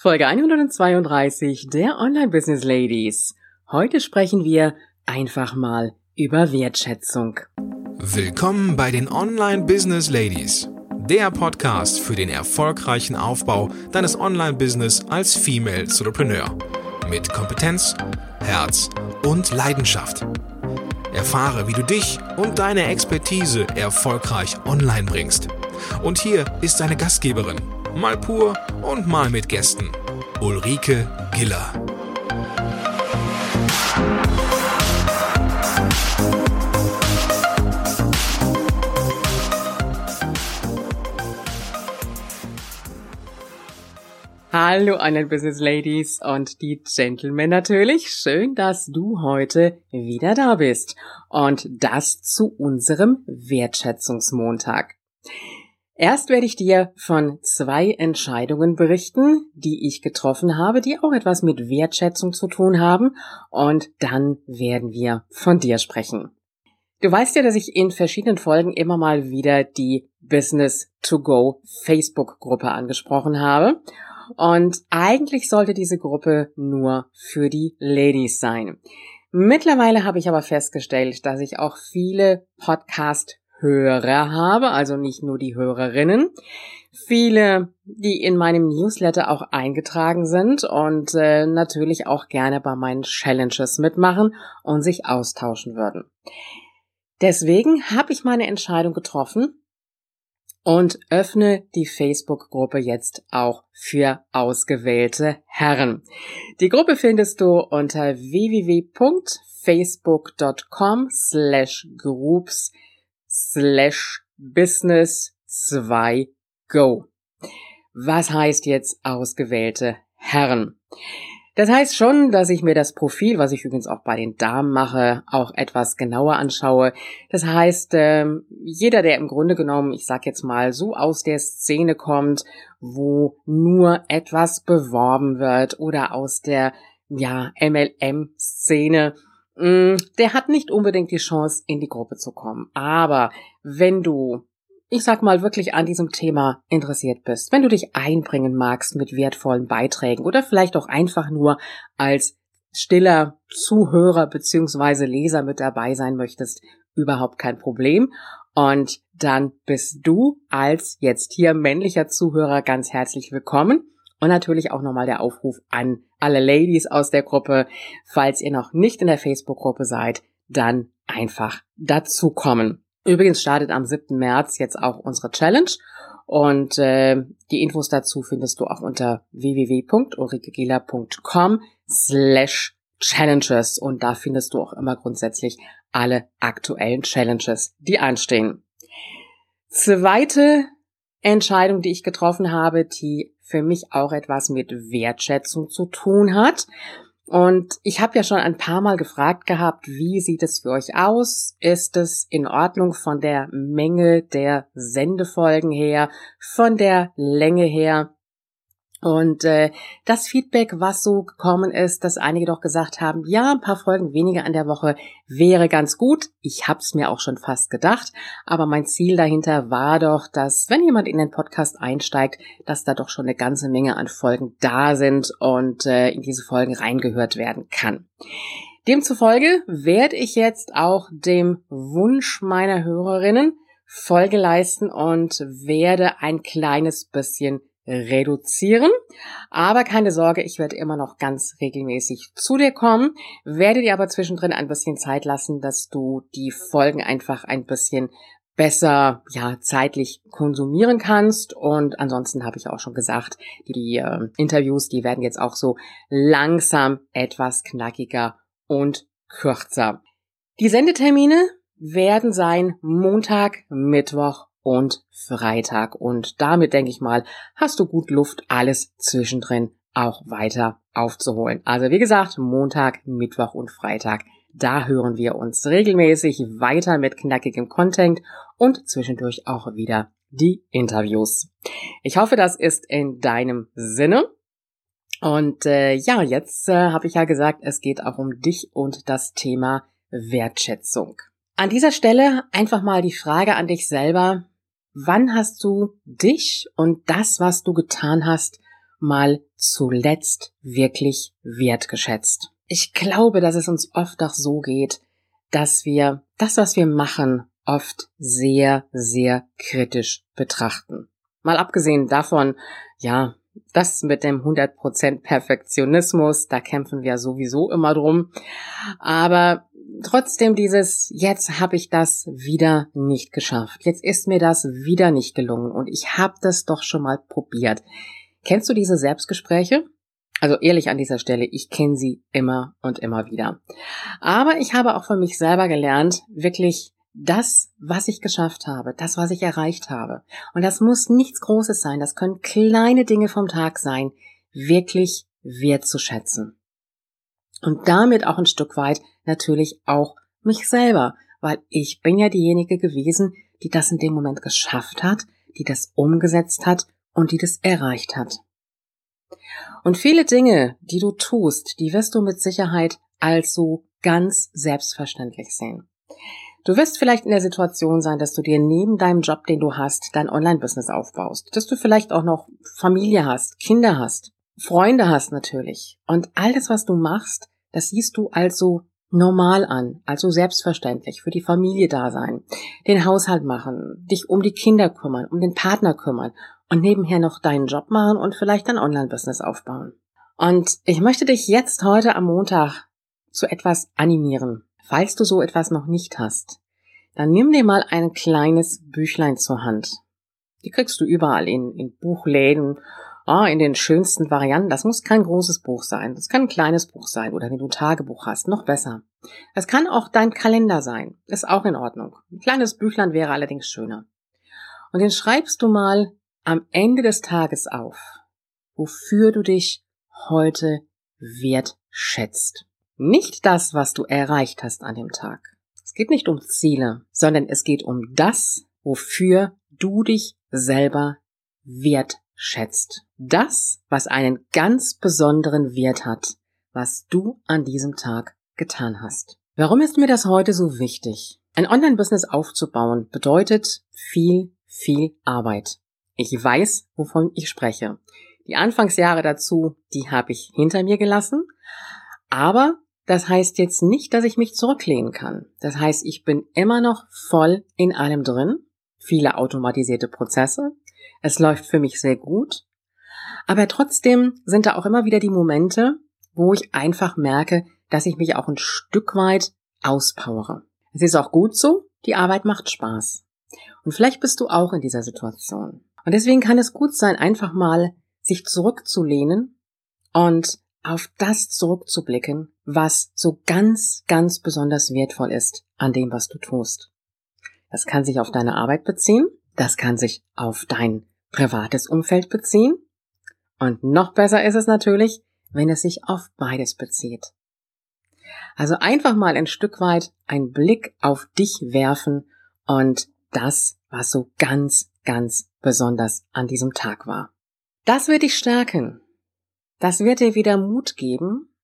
Folge 132 der Online Business Ladies. Heute sprechen wir einfach mal über Wertschätzung. Willkommen bei den Online Business Ladies, der Podcast für den erfolgreichen Aufbau deines Online Business als Female Entrepreneur mit Kompetenz, Herz und Leidenschaft. Erfahre, wie du dich und deine Expertise erfolgreich online bringst. Und hier ist deine Gastgeberin mal pur und mal mit Gästen. Ulrike Giller. Hallo Online Business Ladies und die Gentlemen natürlich. Schön, dass du heute wieder da bist. Und das zu unserem Wertschätzungsmontag. Erst werde ich dir von zwei Entscheidungen berichten, die ich getroffen habe, die auch etwas mit Wertschätzung zu tun haben, und dann werden wir von dir sprechen. Du weißt ja, dass ich in verschiedenen Folgen immer mal wieder die Business to Go Facebook Gruppe angesprochen habe. Und eigentlich sollte diese Gruppe nur für die Ladies sein. Mittlerweile habe ich aber festgestellt, dass ich auch viele Podcast Hörer habe, also nicht nur die Hörerinnen. Viele, die in meinem Newsletter auch eingetragen sind und äh, natürlich auch gerne bei meinen Challenges mitmachen und sich austauschen würden. Deswegen habe ich meine Entscheidung getroffen und öffne die Facebook-Gruppe jetzt auch für ausgewählte Herren. Die Gruppe findest du unter www.facebook.com slash groups slash business 2 go. Was heißt jetzt ausgewählte Herren? Das heißt schon, dass ich mir das Profil, was ich übrigens auch bei den Damen mache, auch etwas genauer anschaue. Das heißt, ähm, jeder, der im Grunde genommen, ich sag jetzt mal, so aus der Szene kommt, wo nur etwas beworben wird oder aus der ja, MLM-Szene, der hat nicht unbedingt die Chance, in die Gruppe zu kommen. Aber wenn du, ich sag mal, wirklich an diesem Thema interessiert bist, wenn du dich einbringen magst mit wertvollen Beiträgen oder vielleicht auch einfach nur als stiller Zuhörer beziehungsweise Leser mit dabei sein möchtest, überhaupt kein Problem. Und dann bist du als jetzt hier männlicher Zuhörer ganz herzlich willkommen. Und natürlich auch nochmal der Aufruf an alle Ladies aus der Gruppe. Falls ihr noch nicht in der Facebook-Gruppe seid, dann einfach dazukommen. Übrigens startet am 7. März jetzt auch unsere Challenge und äh, die Infos dazu findest du auch unter www.ulrikegela.com slash Challenges und da findest du auch immer grundsätzlich alle aktuellen Challenges, die anstehen. Zweite Entscheidung, die ich getroffen habe, die für mich auch etwas mit Wertschätzung zu tun hat. Und ich habe ja schon ein paar Mal gefragt gehabt, wie sieht es für euch aus? Ist es in Ordnung von der Menge der Sendefolgen her, von der Länge her? Und äh, das Feedback, was so gekommen ist, dass einige doch gesagt haben, ja, ein paar Folgen weniger an der Woche wäre ganz gut. Ich hab's mir auch schon fast gedacht, aber mein Ziel dahinter war doch, dass wenn jemand in den Podcast einsteigt, dass da doch schon eine ganze Menge an Folgen da sind und äh, in diese Folgen reingehört werden kann. Demzufolge werde ich jetzt auch dem Wunsch meiner Hörerinnen Folge leisten und werde ein kleines bisschen reduzieren. Aber keine Sorge, ich werde immer noch ganz regelmäßig zu dir kommen, werde dir aber zwischendrin ein bisschen Zeit lassen, dass du die Folgen einfach ein bisschen besser ja zeitlich konsumieren kannst und ansonsten habe ich auch schon gesagt, die äh, Interviews, die werden jetzt auch so langsam etwas knackiger und kürzer. Die Sendetermine werden sein Montag, Mittwoch und Freitag. Und damit, denke ich mal, hast du gut Luft, alles zwischendrin auch weiter aufzuholen. Also wie gesagt, Montag, Mittwoch und Freitag. Da hören wir uns regelmäßig weiter mit knackigem Content und zwischendurch auch wieder die Interviews. Ich hoffe, das ist in deinem Sinne. Und äh, ja, jetzt äh, habe ich ja gesagt, es geht auch um dich und das Thema Wertschätzung. An dieser Stelle einfach mal die Frage an dich selber, Wann hast du dich und das, was du getan hast, mal zuletzt wirklich wertgeschätzt? Ich glaube, dass es uns oft auch so geht, dass wir das, was wir machen, oft sehr, sehr kritisch betrachten. Mal abgesehen davon, ja, das mit dem 100% Perfektionismus, da kämpfen wir sowieso immer drum. Aber trotzdem dieses, jetzt habe ich das wieder nicht geschafft. Jetzt ist mir das wieder nicht gelungen und ich habe das doch schon mal probiert. Kennst du diese Selbstgespräche? Also ehrlich an dieser Stelle, ich kenne sie immer und immer wieder. Aber ich habe auch für mich selber gelernt, wirklich das, was ich geschafft habe, das, was ich erreicht habe. Und das muss nichts Großes sein, das können kleine Dinge vom Tag sein, wirklich wertzuschätzen. Und damit auch ein Stück weit natürlich auch mich selber, weil ich bin ja diejenige gewesen, die das in dem Moment geschafft hat, die das umgesetzt hat und die das erreicht hat. Und viele Dinge, die du tust, die wirst du mit Sicherheit als so ganz selbstverständlich sehen. Du wirst vielleicht in der Situation sein, dass du dir neben deinem Job, den du hast, dein Online-Business aufbaust, dass du vielleicht auch noch Familie hast, Kinder hast, Freunde hast natürlich. Und alles, was du machst, das siehst du also normal an, also selbstverständlich, für die Familie da sein, den Haushalt machen, dich um die Kinder kümmern, um den Partner kümmern und nebenher noch deinen Job machen und vielleicht dein Online-Business aufbauen. Und ich möchte dich jetzt heute am Montag zu etwas animieren. Falls du so etwas noch nicht hast, dann nimm dir mal ein kleines Büchlein zur Hand. Die kriegst du überall in, in Buchläden oh, in den schönsten Varianten. Das muss kein großes Buch sein. Das kann ein kleines Buch sein oder wenn du ein Tagebuch hast, noch besser. Das kann auch dein Kalender sein. Ist auch in Ordnung. Ein kleines Büchlein wäre allerdings schöner. Und den schreibst du mal am Ende des Tages auf, wofür du dich heute wertschätzt. Nicht das, was du erreicht hast an dem Tag. Es geht nicht um Ziele, sondern es geht um das, wofür du dich selber wertschätzt schätzt. Das, was einen ganz besonderen Wert hat, was du an diesem Tag getan hast. Warum ist mir das heute so wichtig? Ein Online-Business aufzubauen bedeutet viel, viel Arbeit. Ich weiß, wovon ich spreche. Die Anfangsjahre dazu, die habe ich hinter mir gelassen. Aber das heißt jetzt nicht, dass ich mich zurücklehnen kann. Das heißt, ich bin immer noch voll in allem drin. Viele automatisierte Prozesse, es läuft für mich sehr gut. Aber trotzdem sind da auch immer wieder die Momente, wo ich einfach merke, dass ich mich auch ein Stück weit auspowere. Es ist auch gut so, die Arbeit macht Spaß. Und vielleicht bist du auch in dieser Situation. Und deswegen kann es gut sein, einfach mal sich zurückzulehnen und auf das zurückzublicken, was so ganz, ganz besonders wertvoll ist an dem, was du tust. Das kann sich auf deine Arbeit beziehen, das kann sich auf dein privates Umfeld beziehen. Und noch besser ist es natürlich, wenn es sich auf beides bezieht. Also einfach mal ein Stück weit einen Blick auf dich werfen und das, was so ganz, ganz besonders an diesem Tag war. Das wird dich stärken. Das wird dir wieder Mut geben.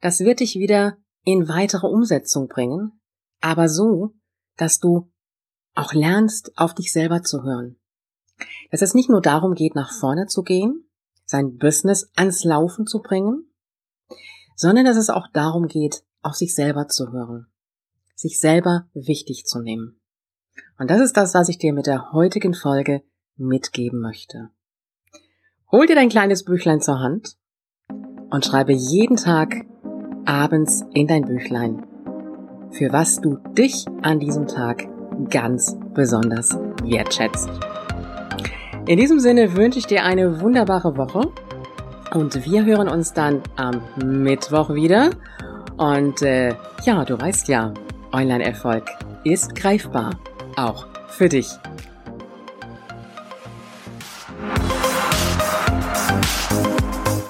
Das wird dich wieder in weitere Umsetzung bringen. Aber so, dass du auch lernst, auf dich selber zu hören. Dass es nicht nur darum geht, nach vorne zu gehen, sein Business ans Laufen zu bringen, sondern dass es auch darum geht, auf sich selber zu hören, sich selber wichtig zu nehmen. Und das ist das, was ich dir mit der heutigen Folge mitgeben möchte. Hol dir dein kleines Büchlein zur Hand und schreibe jeden Tag abends in dein Büchlein, für was du dich an diesem Tag ganz besonders wertschätzt. In diesem Sinne wünsche ich dir eine wunderbare Woche und wir hören uns dann am Mittwoch wieder. Und äh, ja, du weißt ja, Online-Erfolg ist greifbar, auch für dich.